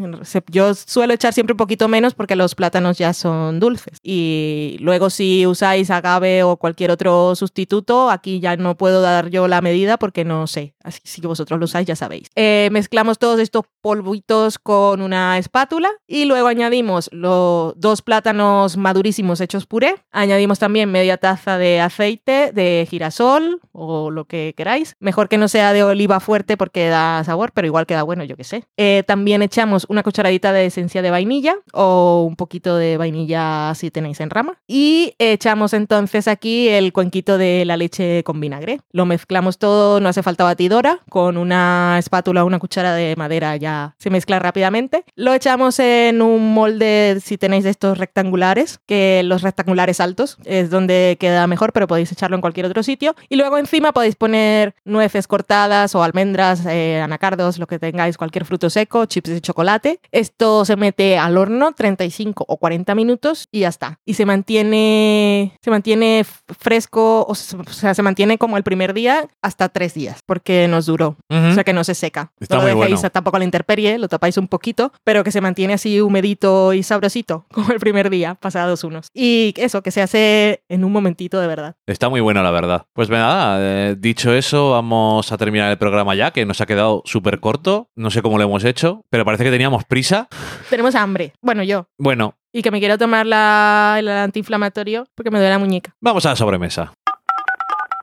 Yo suelo echar siempre un poquito menos porque los plátanos ya son dulces. Y luego si usáis agave o cualquier otro sustituto, aquí ya no puedo dar yo la medida porque no sé. Así si vosotros lo usáis ya sabéis. Eh, mezclamos todos estos polvitos con una espátula y luego añadimos los dos plátanos madurísimos hechos puré. Añadimos también media taza de aceite de girasol o lo que queráis. Mejor que no sea de oliva fuerte porque da sabor, pero igual queda bueno, yo qué sé. Eh, también echamos una cucharadita de esencia de vainilla o un poquito de vainilla si tenéis en rama. Y echamos entonces aquí el cuenquito de la leche con vinagre. Lo mezclamos todo, no hace falta batidora, con una espátula o una cuchara de madera ya se mezcla rápidamente. Lo echamos en un molde, si tenéis estos rectangulares, que los rectangulares altos es donde queda mejor, pero podéis echarlo en cualquier otro sitio. Y luego encima podéis poner nueces cortadas o almendras, eh, anacardos, lo que tengáis, cualquier fruto seco, chips de chocolate. Esto se mete al horno 35 o 40 minutos y ya está. Y se mantiene, se mantiene fresco, o sea, se mantiene como el primer día hasta tres días, porque nos duró. O sea que no se seca. Está no lo muy dejéis bueno. tampoco a la intemperie, lo tapáis un poquito, pero que se mantiene así humedito y sabrosito, como el primer día, pasados unos. Y eso, que se hace en un momentito de verdad. Está muy bueno, la verdad. Pues nada, eh, dicho eso, vamos a terminar el programa ya, que nos ha quedado súper corto. No sé cómo lo hemos hecho, pero parece que teníamos prisa. Tenemos hambre. Bueno, yo. Bueno, Y que me quiero tomar la, el antiinflamatorio porque me duele la muñeca. vamos a la sobremesa.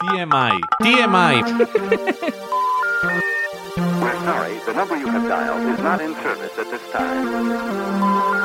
TMI, TMI. We're sorry, the number you have dialed is not in service at this time.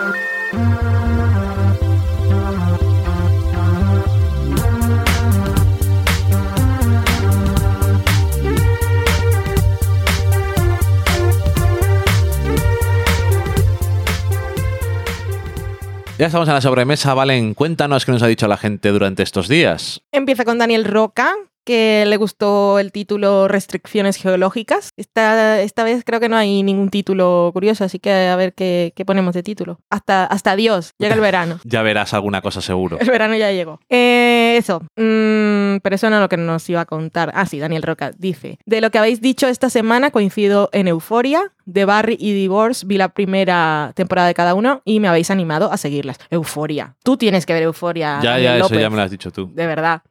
Ya estamos en la sobremesa, Valen. Cuéntanos qué nos ha dicho la gente durante estos días. Empieza con Daniel Roca, que le gustó el título Restricciones Geológicas. Esta, esta vez creo que no hay ningún título curioso, así que a ver qué, qué ponemos de título. Hasta, hasta Dios, llega el verano. Ya verás alguna cosa seguro. El verano ya llegó. Eh, eso. Mm, pero eso no es lo que nos iba a contar. Ah, sí, Daniel Roca dice: De lo que habéis dicho esta semana, coincido en Euforia. De Barry y Divorce vi la primera temporada de cada uno y me habéis animado a seguirlas. Euforia. Tú tienes que ver Euforia. Ya, ya, eso ya me lo has dicho tú. De verdad.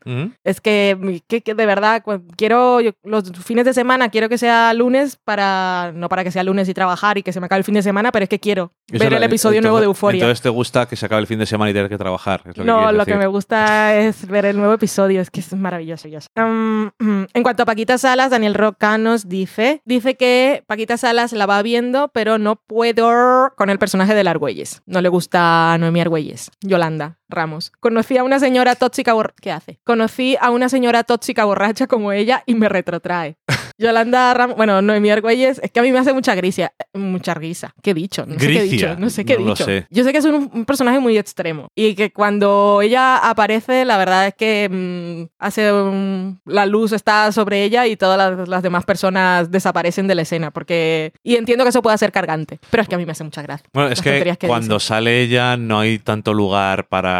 Es que, que- que de verdad, quiero yo- los fines de semana, quiero que sea lunes para, no para que sea lunes y trabajar y que se me acabe el fin de semana, pero es que quiero Eso ver el episodio nuevo de Euforia. Entonces te gusta que se acabe el fin de semana y tener que trabajar. es lo que no, lo que me gusta es ver el nuevo episodio, es que es maravilloso. ya. Um, en cuanto a Paquita Salas, Daniel Roca nos dice, dice que Paquita Salas la va viendo, pero no puedo con el personaje de Argüelles. No le gusta a Noemí Argüelles. Yolanda Ramos. Conocí a una señora tóxica bor- ¿Qué hace? Conocí a una señora tóxica borracha como ella y me retrotrae. Yolanda Ramos, bueno, Noemí Argüelles, es que a mí me hace mucha grisia, mucha risa. ¿Qué he dicho? No sé qué he Gricia. dicho. No sé qué he No lo dicho. sé. Yo sé que es un, un personaje muy extremo y que cuando ella aparece, la verdad es que mm, hace un- la luz está sobre ella y todas las, las demás personas desaparecen de la escena porque y entiendo que eso puede ser cargante, pero es que a mí me hace mucha gracia. Bueno, es las que, tonterías que cuando sale ella no hay tanto lugar para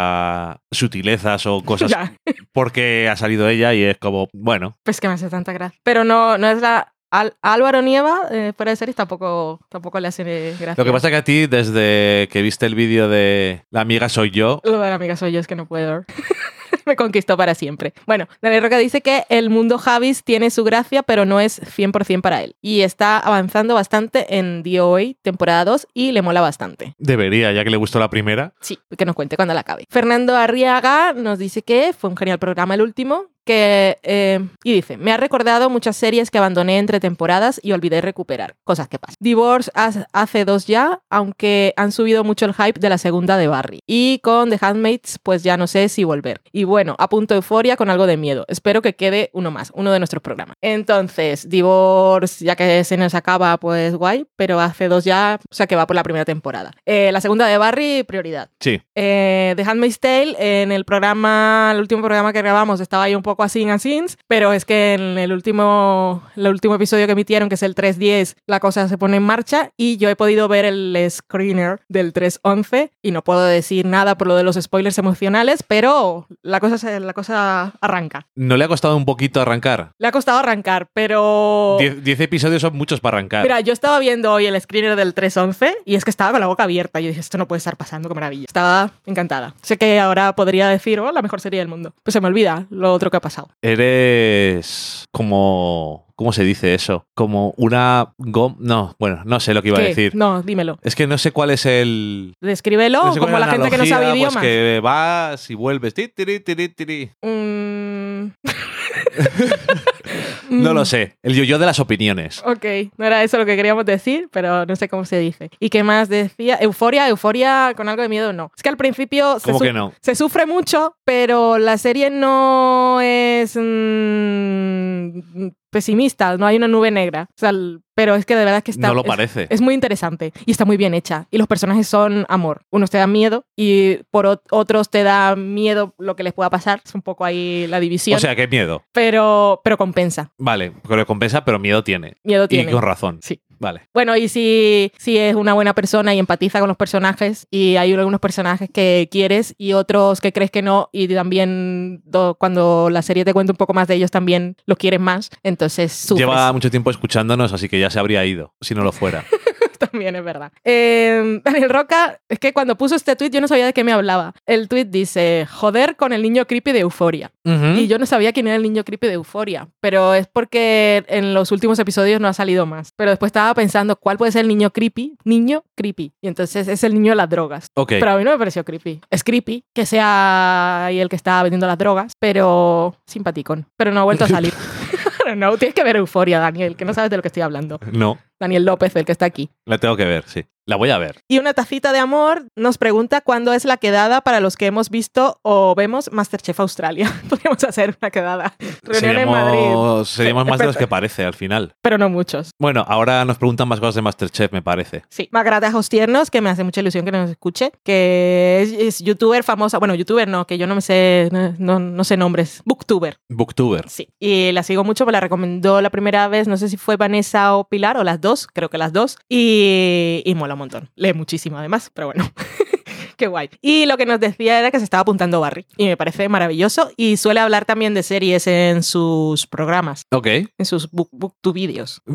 sutilezas o cosas Ya, porque ha salido ella y es como, bueno, pues que me hace tanta gracia. Pero no, no es la Al- Álvaro Nieva, eh, fuera de series, tampoco, tampoco le hace gracia. lo que pasa que a ti desde que viste el vídeo de La amiga soy yo, Lo de la amiga soy yo, es que no puedo. Me conquistó para siempre. Bueno, Daniel Roca dice que el mundo Javis tiene su gracia, pero no es 100% para él. Y está avanzando bastante en DOA, temporada 2, y le mola bastante. debería, ya que le gustó la primera. Sí, que nos cuente cuando la acabe. Fernando Arriaga nos dice que fue un genial programa el último. Que, eh, y dice, me ha recordado muchas series que abandoné entre temporadas y olvidé recuperar. Cosas que pasan. Divorce hace dos ya, aunque han subido mucho el hype de la segunda de Barry. Y con The Handmaids, pues ya no sé si volver. Y bueno, a punto de euforia con algo de miedo. Espero que quede uno más, uno de nuestros programas. Entonces, Divorce, ya que se nos acaba, pues guay, pero hace dos ya, o sea que va por la primera temporada. Eh, la segunda de Barry, prioridad. Sí, Eh, The Handmaid's Tale, en el programa, el último programa que grabamos, estaba ahí un poco así en asins, pero es que en el último, el último episodio que emitieron, que es el 310, la cosa se pone en marcha y yo he podido ver el screener del 311 y no puedo decir nada por lo de los spoilers emocionales, pero la cosa, se- la cosa arranca. ¿no le ha costado un poquito arrancar? Le ha costado arrancar, pero... Diez, diez episodios son muchos para arrancar. Mira, yo estaba viendo hoy el screener del 311 y es que estaba con la boca abierta. Yo dije, esto no puede estar pasando, qué maravilla. Estaba encantada. Sé que ahora podría decir, oh, la mejor serie del mundo. Pues se me olvida lo otro que ha pasado. Eres como... ¿Cómo se dice eso? Como una... No, bueno, no sé lo que iba a decir. No, dímelo. Es que no sé cuál es el... Descríbelo no sé como la gente que no sabe analogía, idiomas. Pues que vas y vuelves. Ti, tiri, tiri, tiri. Mm. No lo sé. El yo-yo de las opiniones. Ok, no era eso lo que queríamos decir, pero no sé cómo se dice. ¿Y qué más decía? Euforia, euforia con algo de miedo, no. Es que al principio se, ¿Cómo su- que no? se sufre mucho, pero la serie no es mm, pesimista, no hay una nube negra. O sea, pero es que de verdad que está... No lo parece. Es muy interesante y está muy bien hecha. Y los personajes son amor. Unos te dan miedo y por ot- otros te da miedo lo que les pueda pasar. Es un poco ahí la división. O sea, qué miedo. pero, pero compensa. Vale, que lo compensa, pero miedo tiene. Miedo Y tiene. con razón. Sí. Vale. Bueno, y si, si es una buena persona y empatiza con los personajes, y hay algunos personajes que quieres y otros que crees que no, y también do- cuando la serie te cuenta un poco más de ellos, también los quieres más, entonces sufres. Lleva mucho tiempo escuchándonos, así que ya se habría ido, si no lo fuera. También es verdad. Eh, Daniel Roca, es que cuando puso este tweet yo no sabía de qué me hablaba. El tweet dice, joder con el niño creepy de Euforia. Y yo no sabía quién era el niño creepy de Euforia, pero es porque en los últimos episodios no ha salido más. Pero después estaba pensando, ¿cuál puede ser el niño creepy? Niño creepy. Y entonces es el niño de las drogas. Ok. Pero a mí no me pareció creepy. Es creepy que sea ahí el que está vendiendo las drogas, pero simpaticón. Pero no ha vuelto a salir. no, tienes que ver Euforia, Daniel, que no sabes de lo que estoy hablando. No, Daniel López, el que está aquí. la tengo que ver, sí. La voy a ver. Y una tacita de amor nos pregunta cuándo es la quedada para los que hemos visto o vemos Masterchef Australia. Podríamos hacer una quedada. Reunión en Madrid. Seríamos, seríamos más de los que parece al final. Pero no muchos. Bueno, ahora nos preguntan más cosas de Masterchef, me parece. Sí. Magrata Hostiernos, que me hace mucha ilusión que nos escuche, que es, es youtuber famosa. Bueno, youtuber no, que yo no me sé, no, no sé nombres. Booktuber. Booktuber. Sí. Y la sigo mucho, me la recomendó la primera vez, no sé si fue Vanessa o Pilar, o las dos, creo que las dos. Y, y mola un montón. Lee muchísimo además, pero bueno. Qué guay. Y lo que nos decía era que se estaba apuntando Barry. Y me parece maravilloso. Y suele hablar también de series en sus programas, Ok. en sus book, vídeos.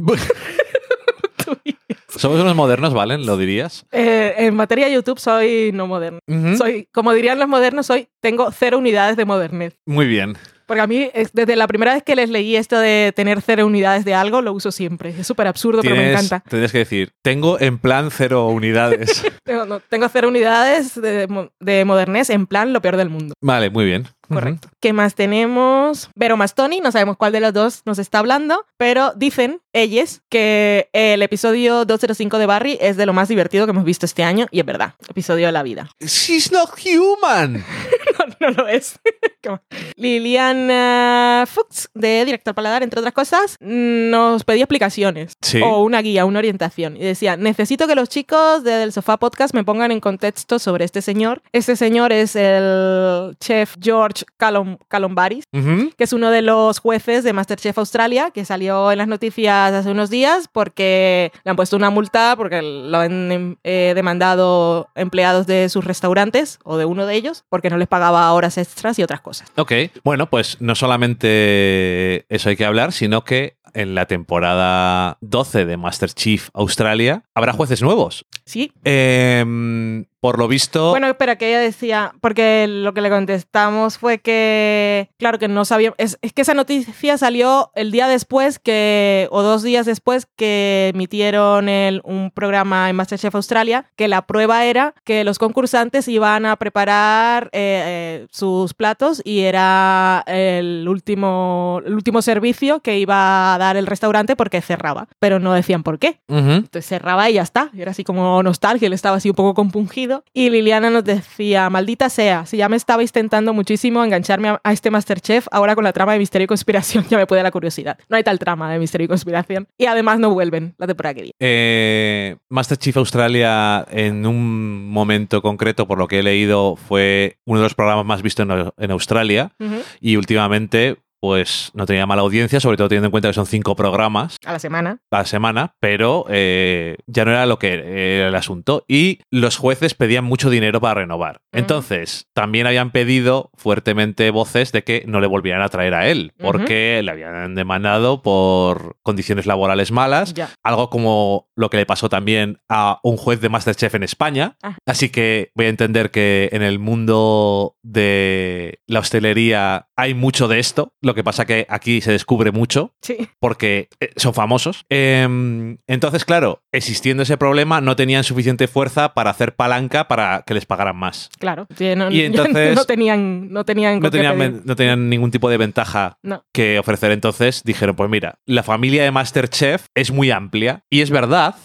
Somos unos modernos, ¿valen? ¿Lo dirías? Eh, en materia de YouTube soy no moderno. Soy, como dirían los modernos, soy, tengo cero unidades de modernez. Muy bien. Porque a mí, es- desde la primera vez que les leí esto de tener cero unidades de algo, lo uso siempre. Es súper absurdo, pero me Tienes- encanta. Tendrías que decir, tengo en plan cero unidades. Tengo, no, tengo cero unidades de, de modernez en plan lo peor del mundo. vale, muy bien. Correcto. ¿Qué más tenemos? Vero Mastoni, no sabemos cuál de los dos nos está hablando, pero dicen ellas que el episodio 205 de Barry es de lo más divertido que hemos visto este año, y es verdad, episodio de la vida. She's not human. no, no lo es. Liliana Fuchs, de Director Paladar, entre otras cosas, nos pedía explicaciones Sí. o una guía, una orientación. Y decía, necesito que los chicos de Del Sofá Podcast me pongan en contexto sobre este señor. Este señor es el chef George Calom Calombaris, que es uno de los jueces de Masterchef Australia, que salió en las noticias hace unos días porque le han puesto una multa porque lo han eh, demandado empleados de sus restaurantes o de uno de ellos porque no les pagaba horas extras y otras cosas. Ok, bueno, pues no solamente eso hay que hablar, sino que en la temporada 12 de Master Chief Australia habrá jueces nuevos. Sí. Em, por lo visto, Bueno, espera, que ella decía, porque lo que le contestamos fue que, claro, que no sabíamos, es, es que esa noticia salió el día después que, o dos días después que emitieron el- un programa en Masterchef Australia, que la prueba era que los concursantes iban a preparar eh, eh, sus platos y era el último, el último servicio que iba a dar el restaurante porque cerraba, pero no decían por qué. Entonces cerraba y ya está. Y era así como nostalgia, él estaba así un poco compungido. Y Liliana nos decía, maldita sea, si ya me estabais tentando muchísimo engancharme a, a este Masterchef, ahora con la trama de Misterio y Conspiración ya me puede la curiosidad. No hay tal trama de Misterio y Conspiración. Y además no vuelven la temporada que viene. Eh, Master Chief Australia en un momento concreto, por lo que he leído, fue uno de los programas más vistos en, en Australia y últimamente pues no tenía mala audiencia, sobre todo teniendo en cuenta que son cinco programas A la semana. a la semana, pero eh, ya no era lo que era el asunto. Y los jueces pedían mucho dinero para renovar. Entonces, también habían pedido fuertemente voces de que no le volvieran a traer a él, porque le habían demandado por condiciones laborales malas, algo como lo que le pasó también a un juez de Masterchef en España. Ah. Así que voy a entender que en el mundo de la hostelería hay mucho de esto. Lo que pasa que aquí se descubre mucho Sí. porque eh, son famosos. Em, entonces, claro, existiendo ese problema, no tenían suficiente fuerza para hacer palanca para que les pagaran más. Claro. No, Y entonces- no tenían, no tenían, No tenían, no ningún tipo de ventaja No. que ofrecer. Entonces dijeron, pues mira, la familia de Masterchef es muy amplia y es verdad.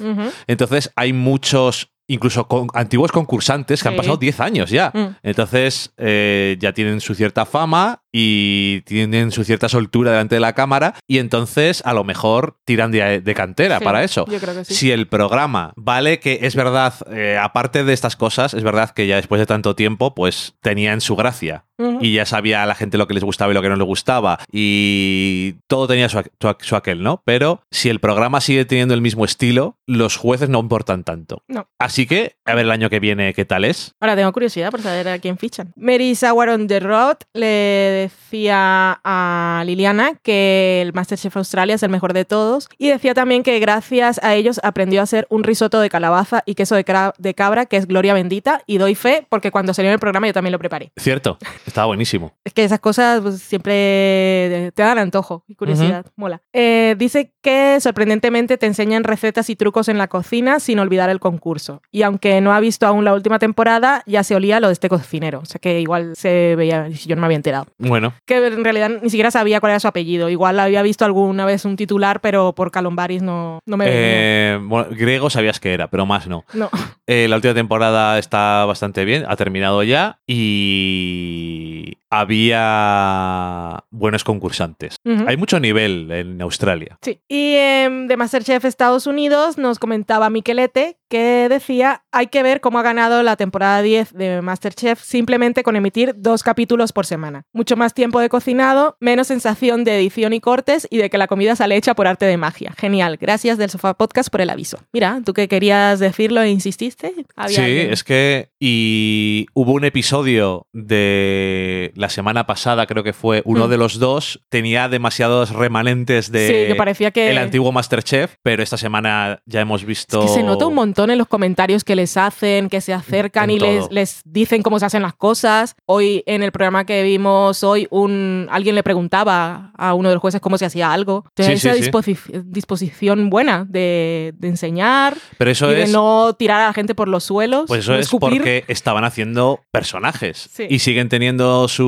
Entonces hay muchos, incluso con, antiguos concursantes que han pasado 10 años ya. Mm. Entonces eh, ya tienen su cierta fama y tienen su cierta soltura delante de la cámara y entonces a lo mejor tiran de, de cantera Sí, para eso. Yo creo que sí. Si el programa vale que es verdad, eh, aparte de estas cosas, es verdad que ya después de tanto tiempo, pues tenían su gracia. Y ya sabía a la gente lo que les gustaba y lo que no les gustaba. Y todo tenía su, su su aquel, ¿no? Pero si el programa sigue teniendo el mismo estilo, los jueces no importan tanto. No. Así que, a ver el año que viene qué tal es. Ahora tengo curiosidad por saber a quién fichan. Mary Sauer on the Road le decía a Liliana que el Masterchef Australia es el mejor de todos y decía también que gracias a ellos aprendió a hacer un risotto de calabaza y queso de, de cabra que es gloria bendita y doy fe porque cuando salió en el programa yo también lo preparé. Cierto, estaba buenísimo. Es que esas cosas pues, siempre te dan antojo y curiosidad. Mola. Eh, dice que sorprendentemente te enseñan recetas y trucos en la cocina sin olvidar el concurso. Y aunque no ha visto aún la última temporada, ya se olía lo de este cocinero. O sea que igual se veía, yo no me había enterado. Bueno, Que en realidad ni siquiera sabía cuál era su apellido. Igual había visto alguna vez un titular, pero por Calombaris no, no me eh, bueno, griego sabías que era, pero más no. No. Eh, la última temporada está bastante bien, ha terminado ya y había buenos concursantes. Hay mucho nivel en Australia. Sí. Y em, de Masterchef Estados Unidos nos comentaba Miquelete que decía hay que ver cómo ha ganado la temporada 10 de Masterchef simplemente con emitir dos capítulos por semana. Mucho más tiempo de cocinado, menos sensación de edición y cortes y de que la comida sale hecha por arte de magia. Genial. Gracias del Sofá Podcast por el aviso. Mira, tú que querías decirlo e insististe. Sí, alguien. es que y hubo un episodio de la semana pasada, creo que fue uno Mm. de los dos, tenía demasiados remanentes de Sí, que parecía que... el antiguo Masterchef, pero esta semana ya hemos visto Es que se nota un montón en los comentarios que les hacen, que se acercan En y les, les dicen cómo se hacen las cosas. Hoy en el programa que vimos hoy, un, alguien le preguntaba a uno de los jueces cómo se hacía algo. Entonces, Sí, esa sí, sí. disposi- disposición buena de, de enseñar Pero eso y de no tirar a la gente por los suelos. Pues eso no es porque estaban haciendo personajes y siguen teniendo su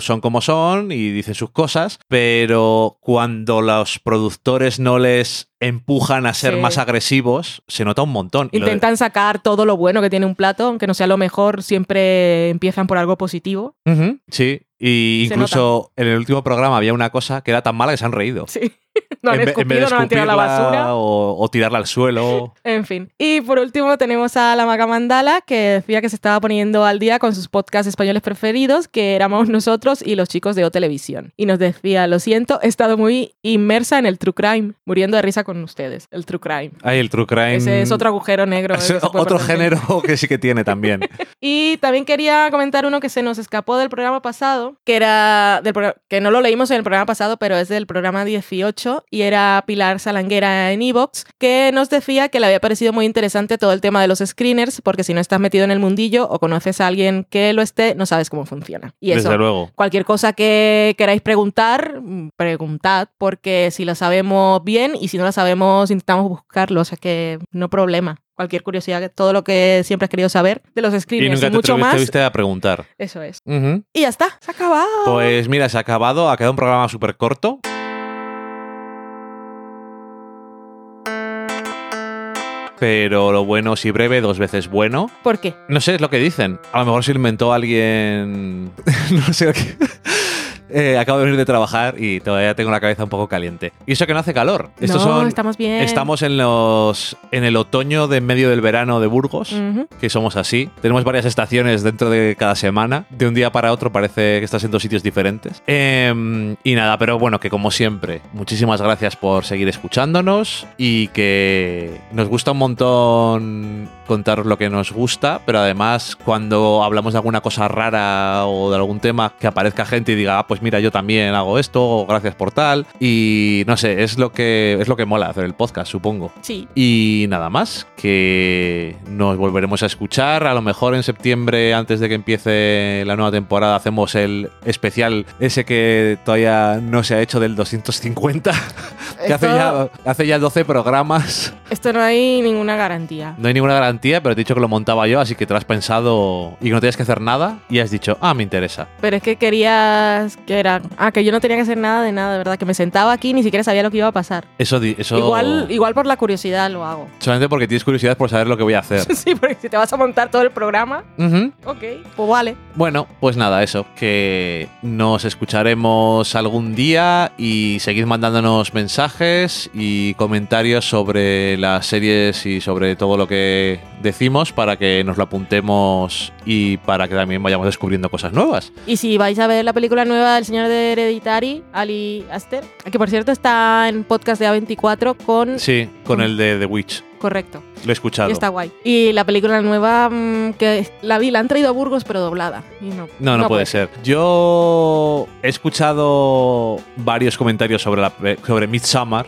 son como son y dicen sus cosas, pero cuando los productores no les empujan a ser Sí. más agresivos, se nota un montón. Intentan sacar todo lo bueno que tiene un plato, aunque no sea lo mejor, siempre empiezan por algo positivo. Ujú, sí, y Se incluso en el último programa había una cosa que era tan mala que se han reído. Sí. No han en, ve- en vez de escupido, no han tirado la basura. O, o tirarla al suelo. En fin. Y por último tenemos a la Maga Mandala, que decía que se estaba poniendo al día con sus podcasts españoles preferidos, que éramos nosotros y los chicos de O Televisión. Y nos decía, lo siento, he estado muy inmersa en el true crime, muriendo de risa con ustedes. El true crime. Ay, el true crime. Ese es otro agujero negro. es otro género que sí que tiene también. Y también quería comentar uno que se nos escapó del programa pasado, que era del que no lo leímos en el programa pasado, pero es del programa 18 y era Pilar Salanguera en Evox, que nos decía que le había parecido muy interesante todo el tema de los screeners, porque si no estás metido en el mundillo o conoces a alguien que lo esté, no sabes cómo funciona. Y eso, Desde luego. Cualquier cosa que queráis preguntar, preguntad, porque si la sabemos bien y si no la sabemos, intentamos buscarlo, o sea que no problema. Cualquier curiosidad, todo lo que siempre has querido saber de los Y screeners y, nunca te mucho más, atreviste a preguntar. eso es. Y ya está, se ha acabado. Pues mira, se ha acabado, ha quedado un programa súper corto. Pero lo bueno, si breve, dos veces bueno. ¿Por qué? No sé, es lo que dicen. A lo mejor se inventó alguien. no sé lo que. Eh, acabo de venir de trabajar y todavía tengo la cabeza un poco caliente. Y eso que no hace calor. Estos no, son. estamos bien. Estamos en los. en el otoño de en medio del verano de Burgos. Que somos así. Tenemos varias estaciones dentro de cada semana. De un día para otro parece que estás en dos sitios diferentes. Em, y nada, pero bueno, que como siempre, muchísimas gracias por seguir escuchándonos y que nos gusta un montón contaros lo que nos gusta, pero además cuando hablamos de alguna cosa rara o de algún tema, que aparezca gente y diga, ah, pues mira, yo también hago esto, o gracias por tal. Y no sé, es lo que, es lo que mola hacer el podcast, supongo. Sí. Y nada más, que nos volveremos a escuchar. A lo mejor en septiembre, antes de que empiece la nueva temporada, hacemos el especial ese que todavía no se ha hecho del 250, que hace ya, hace ya 12 programas. Esto no hay ninguna garantía. No hay ninguna garantía, pero te he dicho que lo montaba yo, así que te lo has pensado y que no tenías que hacer nada y has dicho, ah, me interesa. Pero es que querías que era. Ah, que yo no tenía que hacer nada de nada, de verdad. Que me sentaba aquí y ni siquiera sabía lo que iba a pasar. Eso, eso Igual, igual por la curiosidad lo hago. solamente porque tienes curiosidad por saber lo que voy a hacer. sí, porque si te vas a montar todo el programa, Ujú. ok, pues vale. Bueno, pues nada, eso, que nos escucharemos algún día y seguid mandándonos mensajes y comentarios sobre las series y sobre todo lo que decimos para que nos lo apuntemos y para que también vayamos descubriendo cosas nuevas. Y si vais a ver la película nueva del señor de Hereditary, Ali Aster, que por cierto está en podcast de A24 con. Sí, con el de The Witch, Correcto. Lo he escuchado. Y está guay. Y la película nueva mm, que la vi, la han traído a Burgos, pero doblada. Y no, No, no, puede ser. Yo he escuchado varios comentarios sobre, la, sobre Midsommar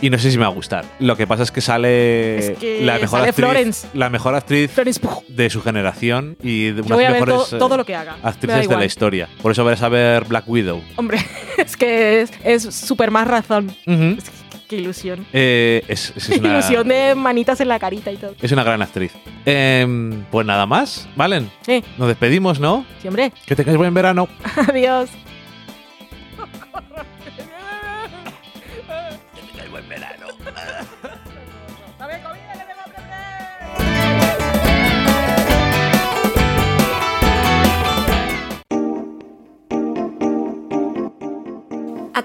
y no sé si me va a gustar. Lo que pasa es que sale, Es que la mejor sale actriz, Florence. la mejor actriz Florence de su generación y de Yo voy unas a mejores eh, todo lo que haga. Me da actrices de la historia. Por eso verás a ver Black Widow. Hombre, es que es- es súper más razón. Es que- Qué ilusión. Eh, es, una, ilusión de manitas en la carita y todo. Es una gran actriz. Em, pues nada más, ¿valen? Sí. Nos despedimos, ¿no? Siempre. Que te tengáis buen verano. Adiós. que tengáis buen verano.